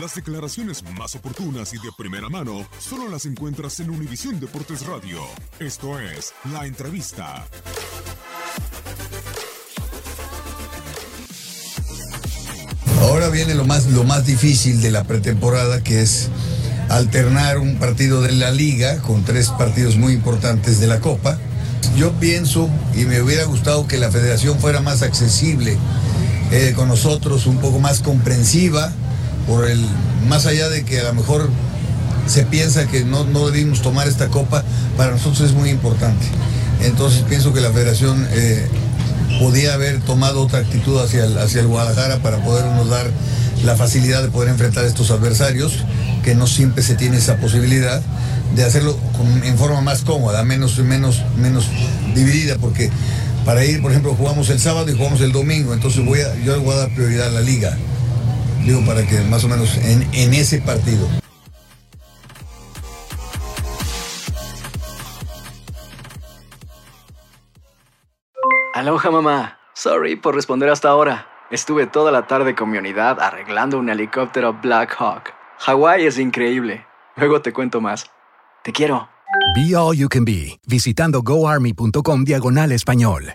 Las declaraciones más oportunas y de primera mano solo las encuentras en Univisión Deportes Radio. Esto es La Entrevista. Ahora viene lo más, lo más difícil de la pretemporada, que es alternar un partido de la liga con tres partidos muy importantes de la Copa. Yo pienso y me hubiera gustado que la federación fuera más accesible eh, con nosotros, un poco más comprensiva, por el, más allá de que a lo mejor se piensa que no, no debimos tomar esta copa, para nosotros es muy importante. Entonces pienso que la federación eh, podía haber tomado otra actitud hacia el, hacia el Guadalajara para podernos dar la facilidad de poder enfrentar a estos adversarios, que no siempre se tiene esa posibilidad de hacerlo en forma más cómoda, menos, menos, menos dividida, porque para ir, por ejemplo, jugamos el sábado y jugamos el domingo, entonces voy yo le voy a dar prioridad a la liga, digo, para que más o menos en, en ese partido. Aloha mamá. Sorry por responder hasta ahora. Estuve toda la tarde con mi unidad arreglando un helicóptero Black Hawk. Hawái es increíble. Luego te cuento más. Te quiero. Be All You Can Be, visitando goarmy.com diagonal español.